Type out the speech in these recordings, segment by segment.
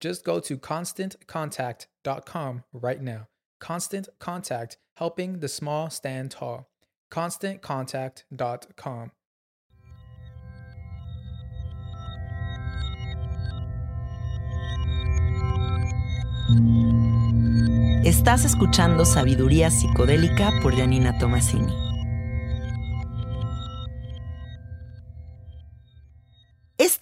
Just go to constantcontact.com right now. Constant Contact, helping the small stand tall. ConstantContact.com. Estás escuchando Sabiduría Psicodélica por Janina Tomasini.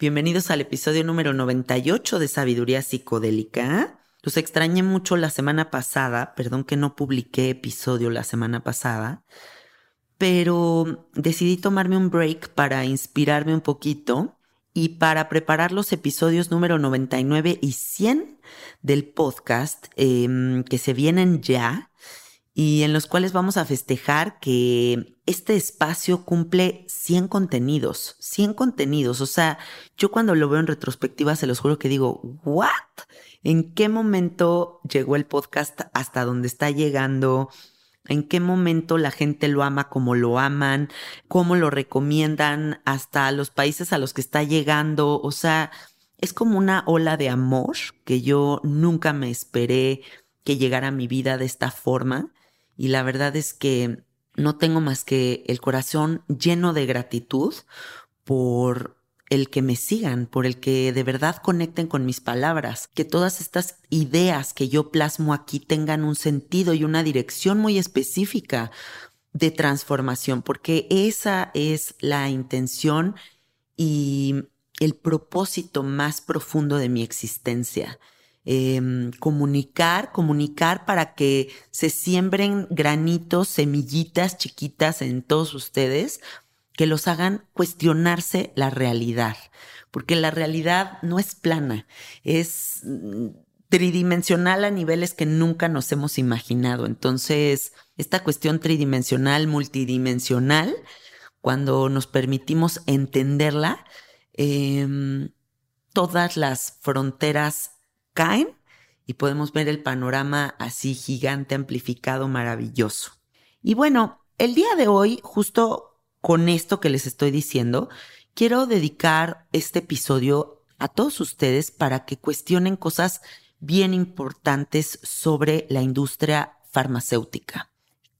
Bienvenidos al episodio número 98 de Sabiduría Psicodélica. Los extrañé mucho la semana pasada, perdón que no publiqué episodio la semana pasada, pero decidí tomarme un break para inspirarme un poquito y para preparar los episodios número 99 y 100 del podcast em, que se vienen ya y en los cuales vamos a festejar que este espacio cumple 100 contenidos, 100 contenidos. O sea, yo cuando lo veo en retrospectiva se los juro que digo, ¿what? ¿En qué momento llegó el podcast hasta donde está llegando? ¿En qué momento la gente lo ama como lo aman? ¿Cómo lo recomiendan hasta los países a los que está llegando? O sea, es como una ola de amor que yo nunca me esperé que llegara a mi vida de esta forma y la verdad es que no tengo más que el corazón lleno de gratitud por el que me sigan, por el que de verdad conecten con mis palabras, que todas estas ideas que yo plasmo aquí tengan un sentido y una dirección muy específica de transformación, porque esa es la intención y el propósito más profundo de mi existencia. Em, comunicar, comunicar para que se siembren granitos, semillitas chiquitas en todos ustedes que los hagan cuestionarse la realidad, porque la realidad no es plana, es mm, tridimensional a niveles que nunca nos hemos imaginado. Entonces, esta cuestión tridimensional, multidimensional, cuando nos permitimos entenderla, em, todas las fronteras caen y podemos ver el panorama así gigante, amplificado, maravilloso. Y bueno, el día de hoy, justo con esto que les estoy diciendo, quiero dedicar este episodio a todos ustedes para que cuestionen cosas bien importantes sobre la industria farmacéutica.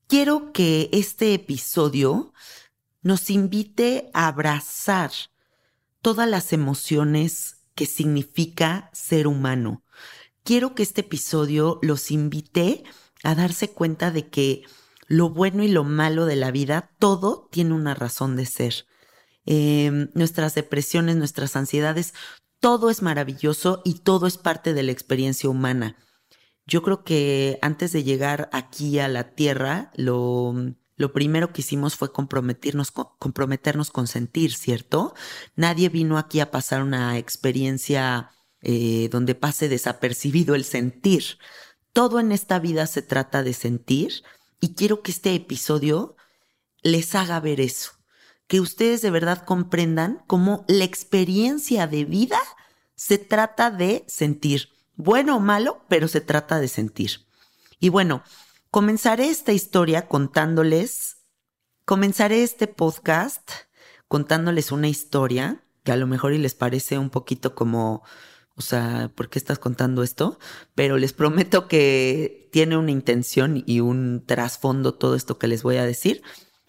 quiero que este episodio nos invite a abrazar todas las emociones que significa ser humano. Quiero que este episodio los invite a darse cuenta de que lo bueno y lo malo de la vida, todo tiene una razón de ser. Em, nuestras depresiones, nuestras ansiedades, todo es maravilloso y todo es parte de la experiencia humana. Yo creo que antes de llegar aquí a la Tierra, lo, lo primero que hicimos fue comprometernos, comprometernos con sentir, ¿cierto? Nadie vino aquí a pasar una experiencia eh, donde pase desapercibido el sentir. Todo en esta vida se trata de sentir y quiero que este episodio les haga ver eso que ustedes de verdad comprendan cómo la experiencia de vida se trata de sentir, bueno o malo, pero se trata de sentir. Y bueno, comenzaré esta historia contándoles, comenzaré este podcast contándoles una historia que a lo mejor y les parece un poquito como, o sea, ¿por qué estás contando esto? Pero les prometo que tiene una intención y un trasfondo todo esto que les voy a decir.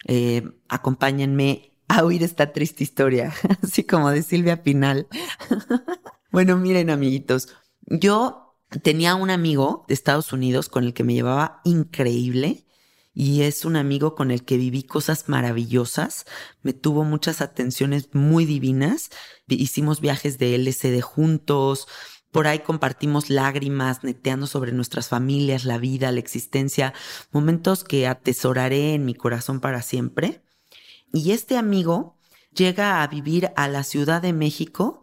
Eh, acompáñenme a oír esta triste historia, así como de Silvia Pinal. bueno, miren amiguitos, yo tenía un amigo de Estados Unidos con el que me llevaba increíble y es un amigo con el que viví cosas maravillosas, me tuvo muchas atenciones muy divinas, hicimos viajes de LCD juntos, por ahí compartimos lágrimas, neteando sobre nuestras familias, la vida, la existencia, momentos que atesoraré en mi corazón para siempre. Y este amigo llega a vivir a la Ciudad de México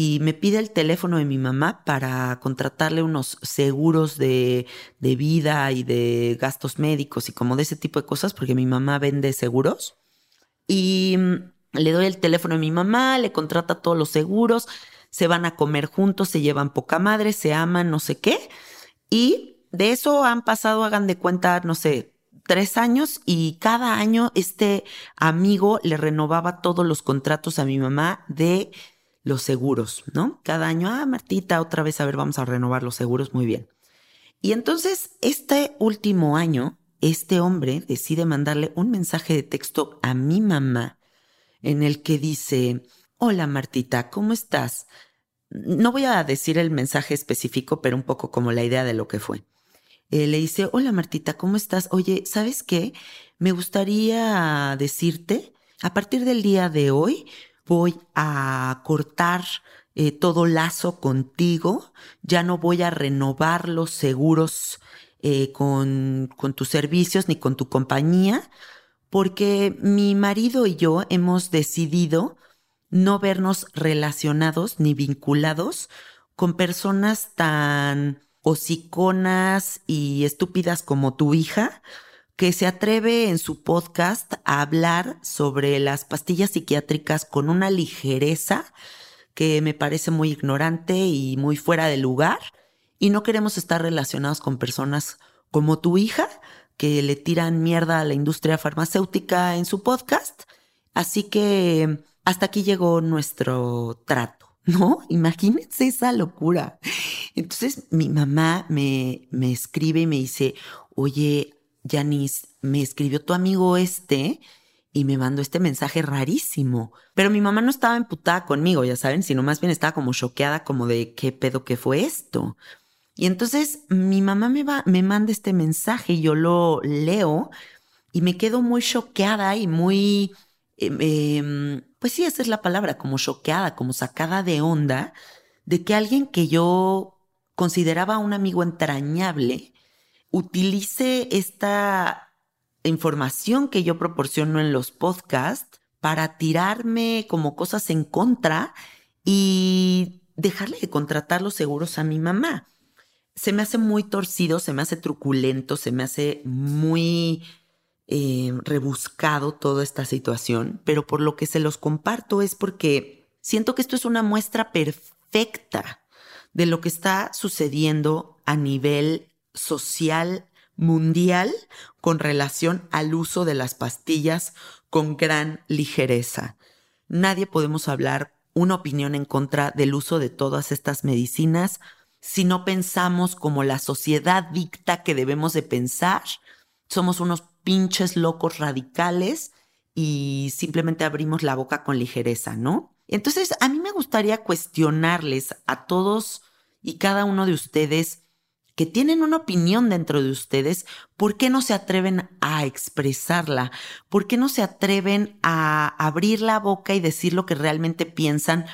y me pide el teléfono de mi mamá para contratarle unos seguros de, vida y de gastos médicos y como de ese tipo de cosas, porque mi mamá vende seguros. Y mm, le doy el teléfono de mi mamá, le contrata todos los seguros, se van a comer juntos, se llevan poca madre, se aman, no sé qué. Y de eso han pasado, hagan de cuenta, no sé, tres años y cada año este amigo le renovaba todos los contratos a mi mamá de los seguros, ¿no? Cada año, ah, Martita, otra vez, a ver, vamos a renovar los seguros, muy bien. Y entonces, este último año, este hombre decide mandarle un mensaje de texto a mi mamá en el que dice, hola Martita, ¿cómo estás? No voy a decir el mensaje específico, pero un poco como la idea de lo que fue. Eh, le dice, hola Martita, ¿cómo estás? Oye, ¿sabes qué? Me gustaría decirte, a partir del día de hoy voy a cortar eh, todo lazo contigo, ya no voy a renovar los seguros eh, con, con tus servicios ni con tu compañía, porque mi marido y yo hemos decidido no vernos relacionados ni vinculados con personas tan hociconas y estúpidas como tu hija, que se atreve en su podcast a hablar sobre las pastillas psiquiátricas con una ligereza que me parece muy ignorante y muy fuera de lugar. Y no queremos estar relacionados con personas como tu hija, que le tiran mierda a la industria farmacéutica en su podcast. Así que hasta aquí llegó nuestro trato. ¿no? Imagínense esa locura. Entonces mi mamá me, me escribe y me dice, oye, Janice, me escribió tu amigo este y me mandó este mensaje rarísimo. Pero mi mamá no estaba emputada conmigo, ya saben, sino más bien estaba como choqueada, como de qué pedo que fue esto. Y entonces mi mamá me, va, me manda este mensaje y yo lo leo y me quedo muy choqueada y muy Em, em, pues sí, esa es la palabra, como choqueada, como sacada de onda, de que alguien que yo consideraba un amigo entrañable utilice esta información que yo proporciono en los podcasts para tirarme como cosas en contra y dejarle de contratar los seguros a mi mamá. Se me hace muy torcido, se me hace truculento, se me hace muy eh, rebuscado toda esta situación, pero por lo que se los comparto es porque siento que esto es una muestra perfecta de lo que está sucediendo a nivel social mundial con relación al uso de las pastillas con gran ligereza. Nadie podemos hablar una opinión en contra del uso de todas estas medicinas si no pensamos como la sociedad dicta que debemos de pensar. Somos unos pinches locos radicales y simplemente abrimos la boca con ligereza, ¿no? Entonces, a mí me gustaría cuestionarles a todos y cada uno de ustedes que tienen una opinión dentro de ustedes, ¿por qué no se atreven a expresarla? ¿Por qué no se atreven a abrir la boca y decir lo que realmente piensan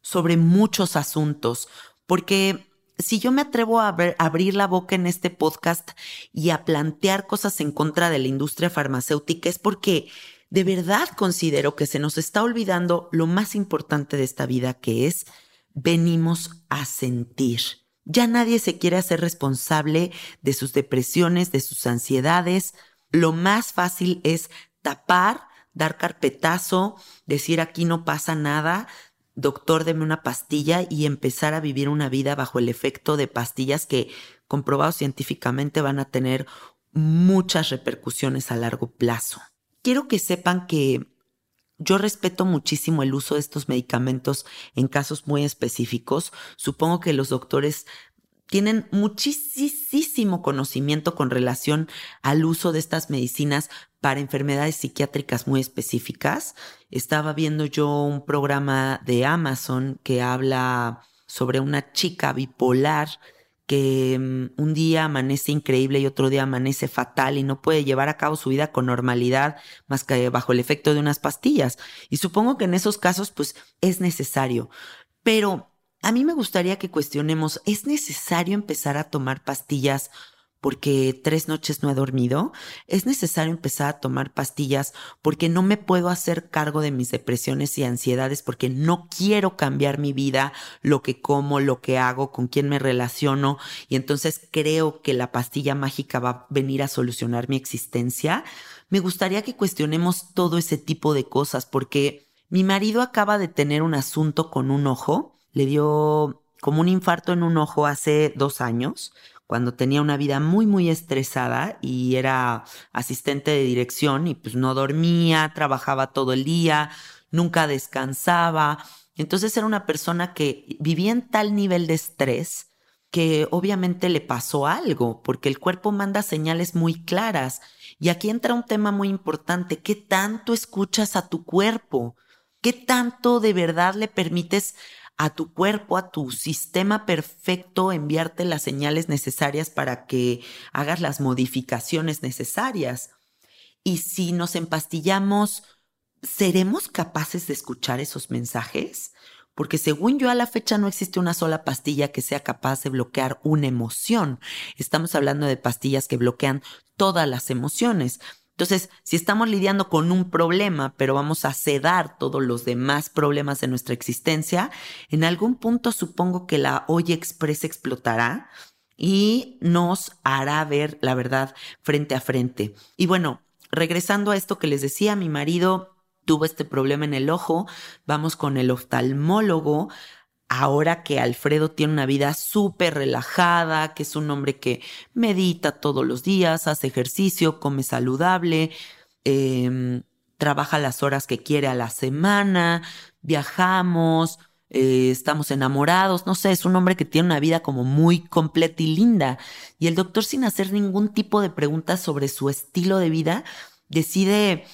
sobre muchos asuntos? Porque si yo me atrevo a, abrir la boca en este podcast y a plantear cosas en contra de la industria farmacéutica es porque de verdad considero que se nos está olvidando lo más importante de esta vida que es venimos a sentir. Ya nadie se quiere hacer responsable de sus depresiones, de sus ansiedades. Lo más fácil es tapar, dar carpetazo, decir aquí no pasa nada, doctor, deme una pastilla y empezar a vivir una vida bajo el efecto de pastillas que, comprobados científicamente, van a tener muchas repercusiones a largo plazo. Quiero que sepan que yo respeto muchísimo el uso de estos medicamentos en casos muy específicos. Supongo que los doctores tienen muchísimo conocimiento con relación al uso de estas medicinas para enfermedades psiquiátricas muy específicas. Estaba viendo yo un programa de Amazon que habla sobre una chica bipolar que mm, un día amanece increíble y otro día amanece fatal y no puede llevar a cabo su vida con normalidad más que bajo el efecto de unas pastillas. Y supongo que en esos casos pues es necesario. Pero a mí me gustaría que cuestionemos, ¿es necesario empezar a tomar pastillas porque tres noches no he dormido? ¿Es necesario empezar a tomar pastillas porque no me puedo hacer cargo de mis depresiones y ansiedades porque no quiero cambiar mi vida, lo que como, lo que hago, con quién me relaciono y entonces creo que la pastilla mágica va a venir a solucionar mi existencia? Me gustaría que cuestionemos todo ese tipo de cosas porque mi marido acaba de tener un asunto con un ojo le dio como un infarto en un ojo hace dos años, cuando tenía una vida muy, muy estresada y era asistente de dirección y pues no dormía, trabajaba todo el día, nunca descansaba. Entonces era una persona que vivía en tal nivel de estrés que obviamente le pasó algo, porque el cuerpo manda señales muy claras. Y aquí entra un tema muy importante, ¿qué tanto escuchas a tu cuerpo? ¿Qué tanto de verdad le permites a tu cuerpo, a tu sistema perfecto, enviarte las señales necesarias para que hagas las modificaciones necesarias. Y si nos empastillamos, ¿seremos capaces de escuchar esos mensajes? Porque según yo a la fecha no existe una sola pastilla que sea capaz de bloquear una emoción. Estamos hablando de pastillas que bloquean todas las emociones. Entonces, si estamos lidiando con un problema, pero vamos a sedar todos los demás problemas de nuestra existencia, en algún punto supongo que la olla express explotará y nos hará ver la verdad frente a frente. Y bueno, regresando a esto que les decía, mi marido tuvo este problema en el ojo, vamos con el oftalmólogo ahora que Alfredo tiene una vida súper relajada, que es un hombre que medita todos los días, hace ejercicio, come saludable, em, trabaja las horas que quiere a la semana, viajamos, eh, estamos enamorados, no sé, es un hombre que tiene una vida como muy completa y linda. Y el doctor sin hacer ningún tipo de preguntas sobre su estilo de vida, decide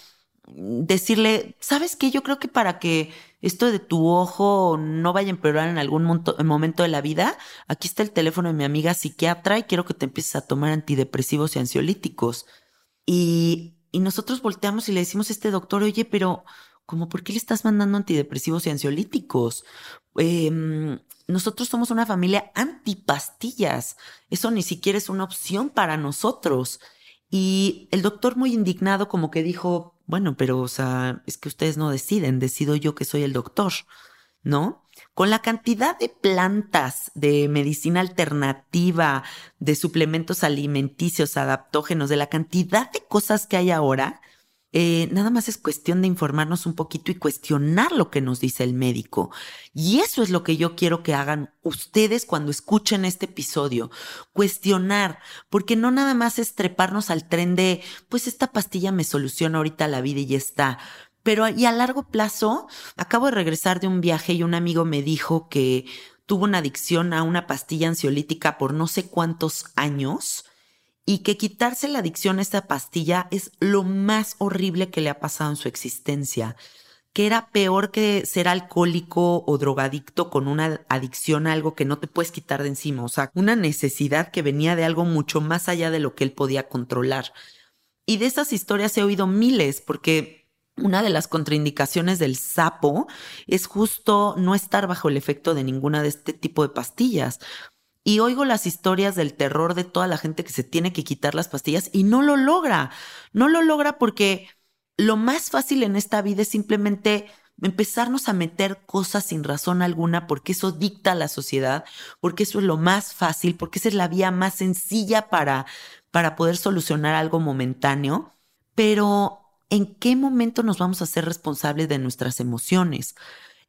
decirle, ¿sabes qué? Yo creo que para que esto de tu ojo no vaya a empeorar en algún momento de la vida, aquí está el teléfono de mi amiga psiquiatra y quiero que te empieces a tomar antidepresivos y ansiolíticos. Y, y nosotros volteamos y le decimos a este doctor, oye, pero ¿cómo por qué le estás mandando antidepresivos y ansiolíticos? Em, nosotros somos una familia antipastillas. Eso ni siquiera es una opción para nosotros. Y el doctor muy indignado como que dijo, bueno, pero o sea, es que ustedes no deciden, decido yo que soy el doctor, ¿no? Con la cantidad de plantas, de medicina alternativa, de suplementos alimenticios, adaptógenos, de la cantidad de cosas que hay ahora, eh, nada más es cuestión de informarnos un poquito y cuestionar lo que nos dice el médico. Y eso es lo que yo quiero que hagan ustedes cuando escuchen este episodio. Cuestionar, porque no nada más es treparnos al tren de, pues esta pastilla me soluciona ahorita la vida y ya está. Pero y a largo plazo, acabo de regresar de un viaje y un amigo me dijo que tuvo una adicción a una pastilla ansiolítica por no sé cuántos años y que quitarse la adicción a esta pastilla es lo más horrible que le ha pasado en su existencia, que era peor que ser alcohólico o drogadicto con una adicción a algo que no te puedes quitar de encima, o sea, una necesidad que venía de algo mucho más allá de lo que él podía controlar. Y de esas historias he oído miles, porque una de las contraindicaciones del sapo es justo no estar bajo el efecto de ninguna de este tipo de pastillas y oigo las historias del terror de toda la gente que se tiene que quitar las pastillas y no lo logra. No lo logra porque lo más fácil en esta vida es simplemente empezarnos a meter cosas sin razón alguna porque eso dicta la sociedad, porque eso es lo más fácil, porque esa es la vía más sencilla para, para poder solucionar algo momentáneo. Pero, ¿en qué momento nos vamos a ser responsables de nuestras emociones?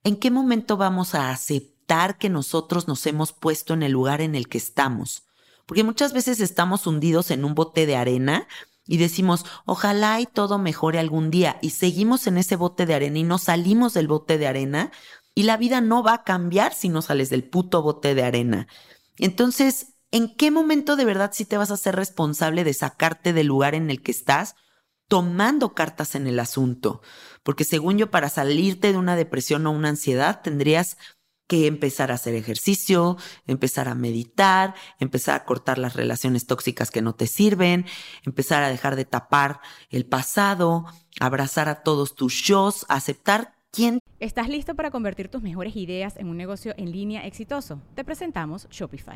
¿En qué momento vamos a aceptar? Que nosotros nos hemos puesto en el lugar en el que estamos. Porque muchas veces estamos hundidos en un bote de arena y decimos, ojalá y todo mejore algún día, y seguimos en ese bote de arena y no salimos del bote de arena, y la vida no va a cambiar si no sales del puto bote de arena. Entonces, ¿en qué momento de verdad sí te vas a ser responsable de sacarte del lugar en el que estás? tomando cartas en el asunto, porque según yo, para salirte de una depresión o una ansiedad, tendrías que empezar a hacer ejercicio, empezar a meditar, empezar a cortar las relaciones tóxicas que no te sirven, empezar a dejar de tapar el pasado, abrazar a todos tus shows, aceptar quién. ¿Estás listo para convertir tus mejores ideas en un negocio en línea exitoso? Te presentamos Shopify.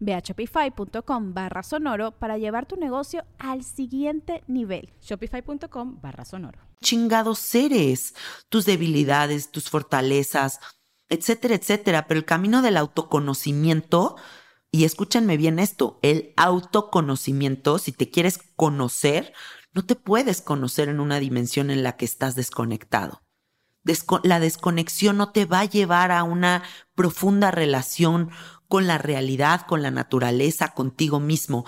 Ve a shopify.com barra sonoro para llevar tu negocio al siguiente nivel. Shopify.com barra sonoro. Chingados seres, tus debilidades, tus fortalezas, etcétera, etcétera. Pero el camino del autoconocimiento, y escúchenme bien esto, el autoconocimiento, si te quieres conocer, no te puedes conocer en una dimensión en la que estás desconectado. la desconexión no te va a llevar a una profunda relación con la realidad, con la naturaleza, contigo mismo.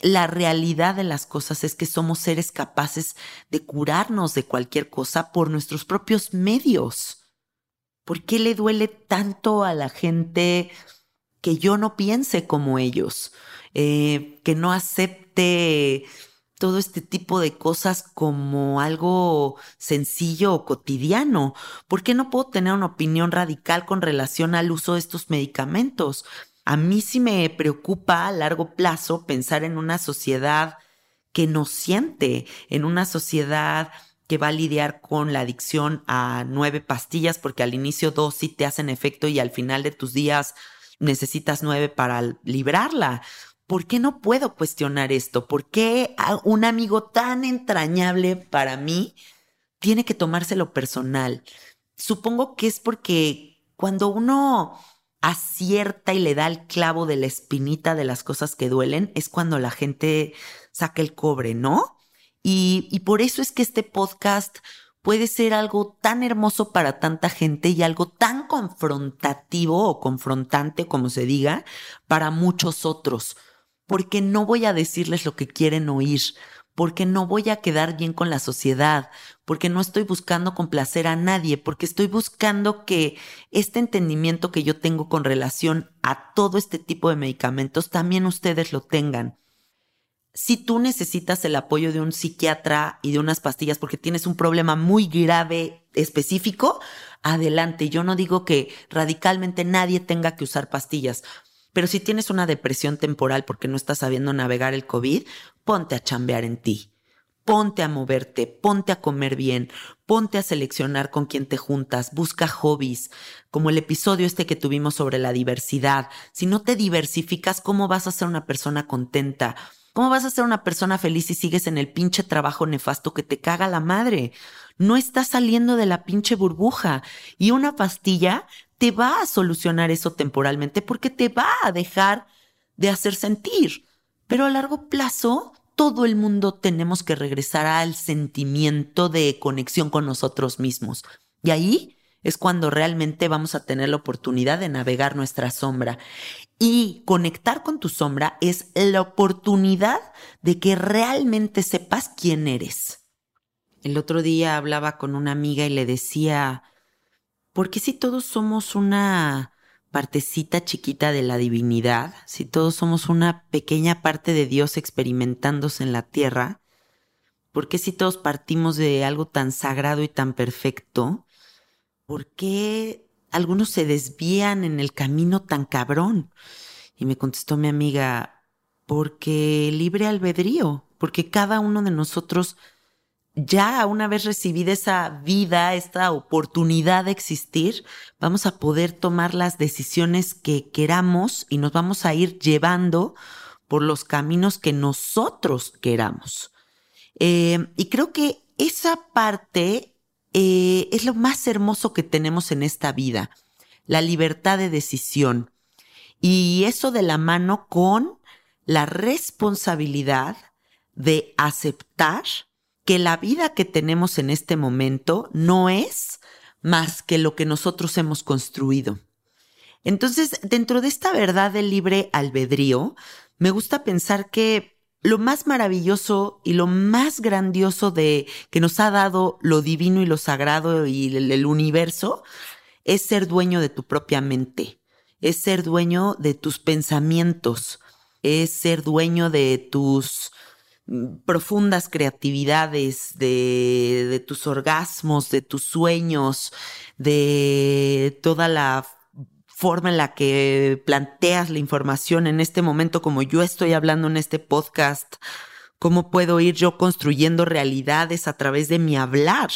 La realidad de las cosas es que somos seres capaces de curarnos de cualquier cosa por nuestros propios medios. ¿Por qué le duele tanto a la gente que yo no piense como ellos? Eh, que no acepte todo este tipo de cosas como algo sencillo o cotidiano? ¿Por qué no puedo tener una opinión radical con relación al uso de estos medicamentos? A mí sí me preocupa a largo plazo pensar en una sociedad que no siente, en una sociedad que va a lidiar con la adicción a nueve pastillas, porque al inicio dos sí te hacen efecto y al final de tus días necesitas nueve para librarla. ¿Por qué no puedo cuestionar esto? ¿Por qué un amigo tan entrañable para mí tiene que tomárselo personal? Supongo que es porque cuando uno acierta y le da el clavo de la espinita de las cosas que duelen, es cuando la gente saca el cobre, ¿no? Y, y por eso es que este podcast puede ser algo tan hermoso para tanta gente y algo tan confrontativo o confrontante, como se diga, para muchos otros porque no voy a decirles lo que quieren oír, porque no voy a quedar bien con la sociedad, porque no estoy buscando complacer a nadie, porque estoy buscando que este entendimiento que yo tengo con relación a todo este tipo de medicamentos también ustedes lo tengan. Si tú necesitas el apoyo de un psiquiatra y de unas pastillas porque tienes un problema muy grave específico, adelante. Yo no digo que radicalmente nadie tenga que usar pastillas. Pero si tienes una depresión temporal porque no estás sabiendo navegar el COVID, ponte a chambear en ti. ponte a moverte, ponte a comer bien, ponte a seleccionar con quién te juntas, busca hobbies, como el episodio este que tuvimos sobre la diversidad. Si no te diversificas, ¿cómo vas a ser una persona contenta? ¿Cómo vas a ser una persona feliz si sigues en el pinche trabajo nefasto que te caga la madre? No estás saliendo de la pinche burbuja y una pastilla te va a solucionar eso temporalmente porque te va a dejar de hacer sentir. Pero a largo plazo todo el mundo tenemos que regresar al sentimiento de conexión con nosotros mismos. Y ahí es cuando realmente vamos a tener la oportunidad de navegar nuestra sombra. Y conectar con tu sombra es la oportunidad de que realmente sepas quién eres. El otro día hablaba con una amiga y le decía, ¿por qué si todos somos una partecita chiquita de la divinidad, si todos somos una pequeña parte de Dios experimentándose en la tierra, ¿por qué si todos partimos de algo tan sagrado y tan perfecto? ¿Por qué algunos se desvían en el camino tan cabrón? Y me contestó mi amiga, porque libre albedrío, porque cada uno de nosotros ya una vez recibida esa vida, esta oportunidad de existir, vamos a poder tomar las decisiones que queramos y nos vamos a ir llevando por los caminos que nosotros queramos. Eh, y creo que esa parte eh, es lo más hermoso que tenemos en esta vida, la libertad de decisión. Y eso de la mano con la responsabilidad de aceptar que la vida que tenemos en este momento no es más que lo que nosotros hemos construido. Entonces, dentro de esta verdad del libre albedrío, me gusta pensar que lo más maravilloso y lo más grandioso de que nos ha dado lo divino y lo sagrado y el, el universo es ser dueño de tu propia mente, es ser dueño de tus pensamientos, es ser dueño de tus profundas creatividades, de, tus orgasmos, de tus sueños, de toda la forma en la que planteas la información en este momento, como yo estoy hablando en este podcast, cómo puedo ir yo construyendo realidades a través de mi hablar.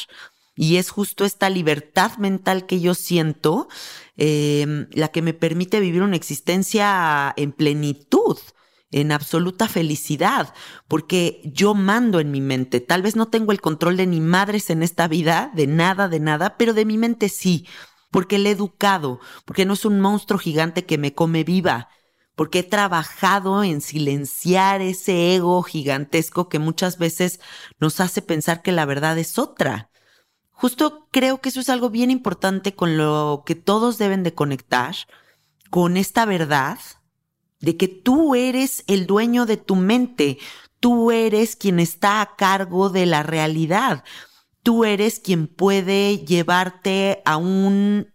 Y es justo esta libertad mental que yo siento eh, la que me permite vivir una existencia en plenitud en absoluta felicidad, porque yo mando en mi mente. Tal vez no tengo el control de ni madres en esta vida, de nada, de nada, pero de mi mente sí, porque le he educado, porque no es un monstruo gigante que me come viva, porque he trabajado en silenciar ese ego gigantesco que muchas veces nos hace pensar que la verdad es otra. Justo creo que eso es algo bien importante con lo que todos deben de conectar, con esta verdad de que tú eres el dueño de tu mente, tú eres quien está a cargo de la realidad, tú eres quien puede llevarte a un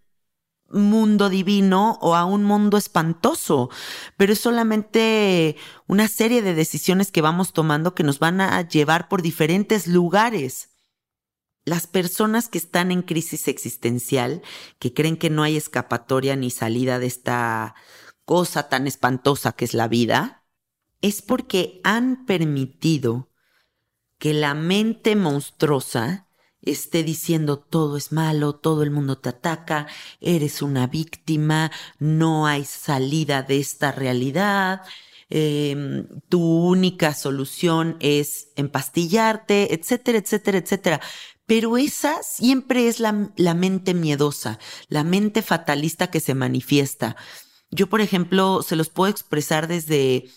mundo divino o a un mundo espantoso, pero es solamente una serie de decisiones que vamos tomando que nos van a llevar por diferentes lugares. Las personas que están en crisis existencial, que creen que no hay escapatoria ni salida de esta cosa tan espantosa que es la vida, es porque han permitido que la mente monstruosa esté diciendo todo es malo, todo el mundo te ataca, eres una víctima, no hay salida de esta realidad, em, tu única solución es empastillarte, etcétera, etcétera, etcétera. Pero esa siempre es la, la mente miedosa, la mente fatalista que se manifiesta. Yo, por ejemplo, se los puedo expresar desde,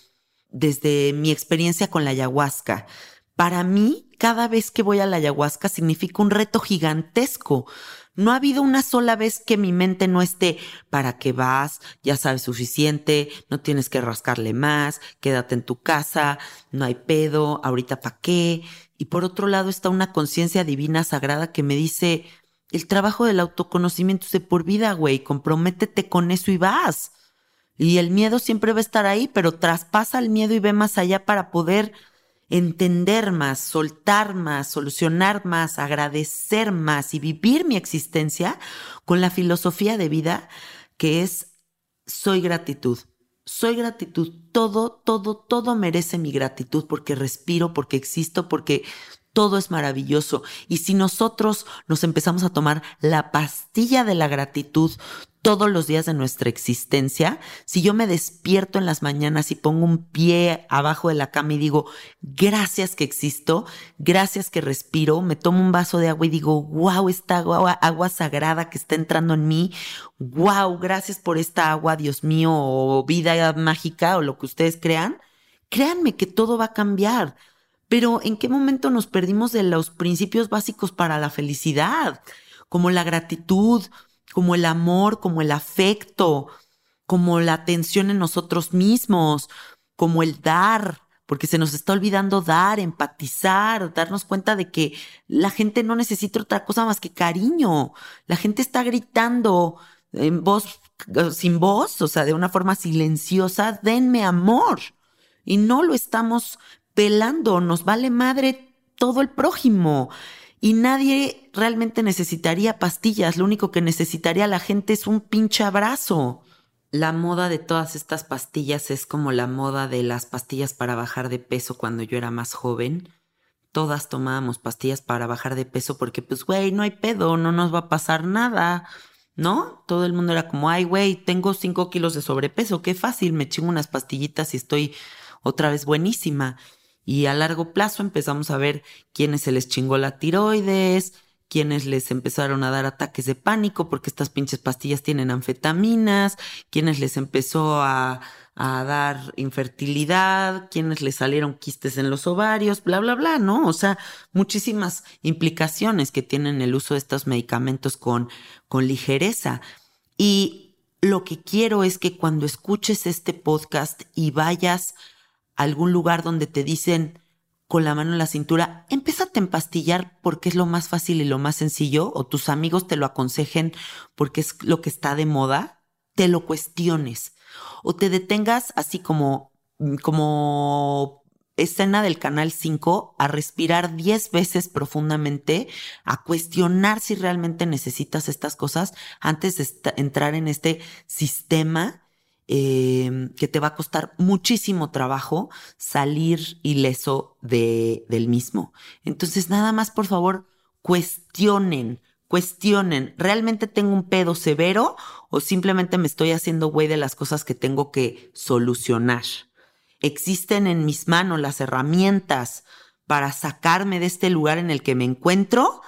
desde mi experiencia con la ayahuasca. Para mí, cada vez que voy a la ayahuasca significa un reto gigantesco. No ha habido una sola vez que mi mente no esté, ¿para qué vas? Ya sabes suficiente, no tienes que rascarle más, quédate en tu casa, no hay pedo, ahorita para qué. Y por otro lado está una conciencia divina sagrada que me dice, el trabajo del autoconocimiento es de por vida, güey, comprométete con eso y vas. Y el miedo siempre va a estar ahí, pero traspasa el miedo y ve más allá para poder entender más, soltar más, solucionar más, agradecer más y vivir mi existencia con la filosofía de vida que es soy gratitud. Soy gratitud. Todo, todo, todo merece mi gratitud porque respiro, porque existo, porque todo es maravilloso. Y si nosotros nos empezamos a tomar la pastilla de la gratitud todos los días de nuestra existencia, si yo me despierto en las mañanas y pongo un pie abajo de la cama y digo, gracias que existo, gracias que respiro, me tomo un vaso de agua y digo, wow, esta agua, agua sagrada que está entrando en mí, wow, gracias por esta agua, Dios mío, o vida mágica o lo que ustedes crean, créanme que todo va a cambiar. Pero ¿en qué momento nos perdimos de los principios básicos para la felicidad? Como la gratitud, como el amor, como el afecto, como la atención en nosotros mismos, como el dar, porque se nos está olvidando dar, empatizar, darnos cuenta de que la gente no necesita otra cosa más que cariño. La gente está gritando en voz, sin voz, o sea, de una forma silenciosa, denme amor. Y no lo estamos pelando, nos vale madre todo el prójimo. Y nadie realmente necesitaría pastillas, lo único que necesitaría la gente es un pinche abrazo. La moda de todas estas pastillas es como la moda de las pastillas para bajar de peso cuando yo era más joven. Todas tomábamos pastillas para bajar de peso porque pues, güey, no hay pedo, no nos va a pasar nada. ¿No? Todo el mundo era como, ay, güey, tengo cinco kilos de sobrepeso, qué fácil, me chingo unas pastillitas y estoy otra vez buenísima. Y a largo plazo empezamos a ver quiénes se les chingó la tiroides, quiénes les empezaron a dar ataques de pánico porque estas pinches pastillas tienen anfetaminas, quiénes les empezó a, a dar infertilidad, quiénes les salieron quistes en los ovarios, bla, bla, bla, ¿no? O sea, muchísimas implicaciones que tienen el uso de estos medicamentos con, con ligereza. Y lo que quiero es que cuando escuches este podcast y vayas algún lugar donde te dicen con la mano en la cintura, empézate a empastillar porque es lo más fácil y lo más sencillo, o tus amigos te lo aconsejen porque es lo que está de moda, te lo cuestiones. O te detengas así como, como escena del canal 5 a respirar 10 veces profundamente, a cuestionar si realmente necesitas estas cosas antes de entrar en este sistema Em, que te va a costar muchísimo trabajo salir ileso de, del mismo. Entonces, nada más, por favor, cuestionen, cuestionen, ¿realmente tengo un pedo severo o simplemente me estoy haciendo güey de las cosas que tengo que solucionar? ¿Existen en mis manos las herramientas para sacarme de este lugar en el que me encuentro?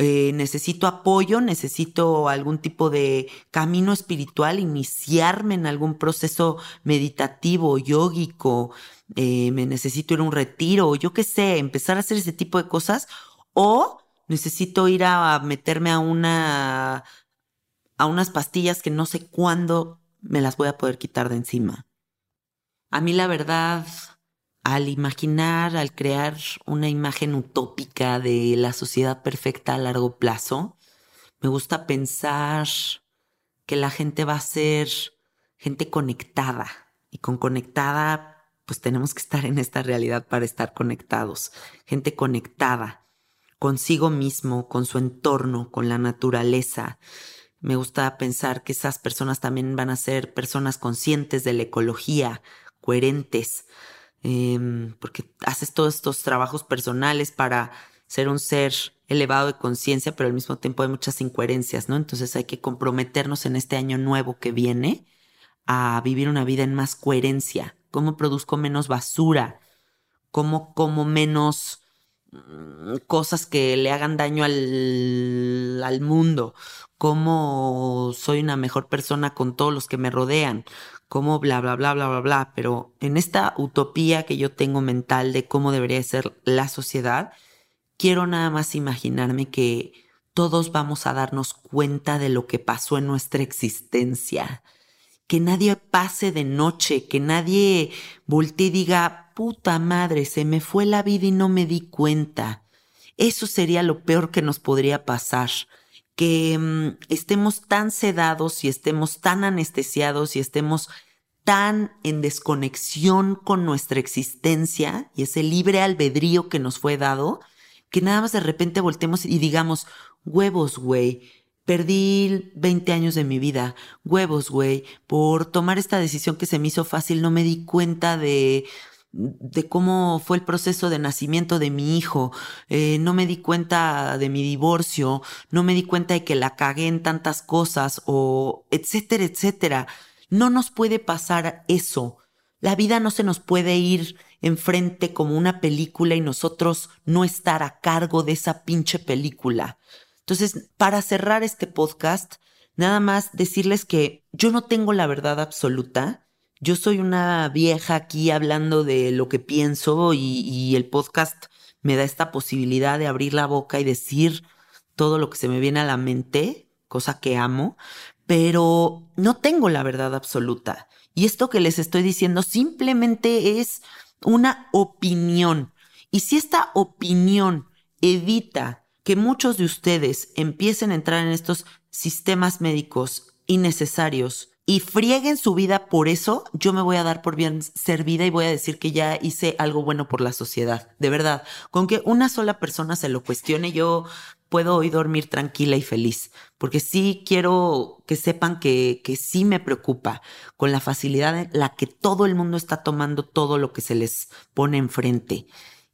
Eh, necesito apoyo, necesito algún tipo de camino espiritual, iniciarme en algún proceso meditativo, yógico, eh, me necesito ir a un retiro, yo qué sé, empezar a hacer ese tipo de cosas, o necesito ir a meterme a una a unas pastillas que no sé cuándo me las voy a poder quitar de encima. A mí la verdad al imaginar, al crear una imagen utópica de la sociedad perfecta a largo plazo, me gusta pensar que la gente va a ser gente conectada. Y con conectada, pues tenemos que estar en esta realidad para estar conectados. Gente conectada consigo mismo, con su entorno, con la naturaleza. Me gusta pensar que esas personas también van a ser personas conscientes de la ecología, coherentes, Em, porque haces todos estos trabajos personales para ser un ser elevado de conciencia, pero al mismo tiempo hay muchas incoherencias, ¿no? Entonces hay que comprometernos en este año nuevo que viene a vivir una vida en más coherencia. ¿Cómo produzco menos basura? ¿Cómo como menos mm, cosas que le hagan daño al, al mundo? ¿Cómo soy una mejor persona con todos los que me rodean? Cómo bla, bla, bla, bla, bla, bla, pero en esta utopía que yo tengo mental de cómo debería ser la sociedad, quiero nada más imaginarme que todos vamos a darnos cuenta de lo que pasó en nuestra existencia. Que nadie pase de noche, que nadie voltee y diga, puta madre, se me fue la vida y no me di cuenta. Eso sería lo peor que nos podría pasar que mm, estemos tan sedados y estemos tan anestesiados y estemos tan en desconexión con nuestra existencia y ese libre albedrío que nos fue dado, que nada más de repente voltemos y digamos, huevos, güey, perdí 20 años de mi vida, huevos, güey, por tomar esta decisión que se me hizo fácil, no me di cuenta de de cómo fue el proceso de nacimiento de mi hijo, eh, no me di cuenta de mi divorcio, no me di cuenta de que la cagué en tantas cosas o etcétera, etcétera. No nos puede pasar eso. La vida no se nos puede ir enfrente como una película y nosotros no estar a cargo de esa pinche película. Entonces, para cerrar este podcast, nada más decirles que yo no tengo la verdad absoluta. Yo soy una vieja aquí hablando de lo que pienso y, el podcast me da esta posibilidad de abrir la boca y decir todo lo que se me viene a la mente, cosa que amo, pero no tengo la verdad absoluta. Y esto que les estoy diciendo simplemente es una opinión. Y si esta opinión evita que muchos de ustedes empiecen a entrar en estos sistemas médicos innecesarios y frieguen su vida por eso, yo me voy a dar por bien servida y voy a decir que ya hice algo bueno por la sociedad. De verdad, con que una sola persona se lo cuestione, yo puedo hoy dormir tranquila y feliz, porque sí quiero que sepan que, que sí me preocupa con la facilidad en la que todo el mundo está tomando todo lo que se les pone enfrente.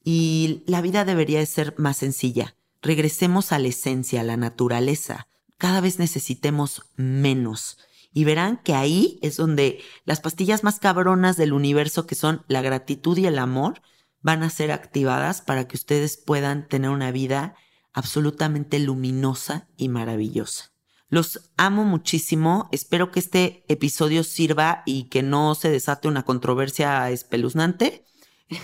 Y la vida debería de ser más sencilla. Regresemos a la esencia, a la naturaleza. Cada vez necesitemos menos y verán que ahí es donde las pastillas más cabronas del universo, que son la gratitud y el amor, van a ser activadas para que ustedes puedan tener una vida absolutamente luminosa y maravillosa. Los amo muchísimo, espero que este episodio sirva y que no se desate una controversia espeluznante.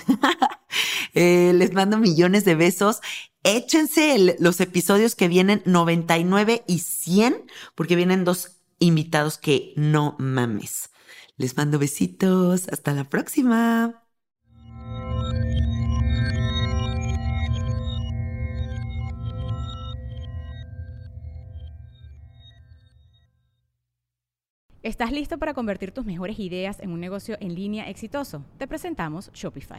Eh, les mando millones de besos. Échense los episodios que vienen 99 y 100, porque vienen dos invitados que no mames. Les mando besitos. Hasta la próxima. ¿Estás listo para convertir tus mejores ideas en un negocio en línea exitoso? Te presentamos Shopify.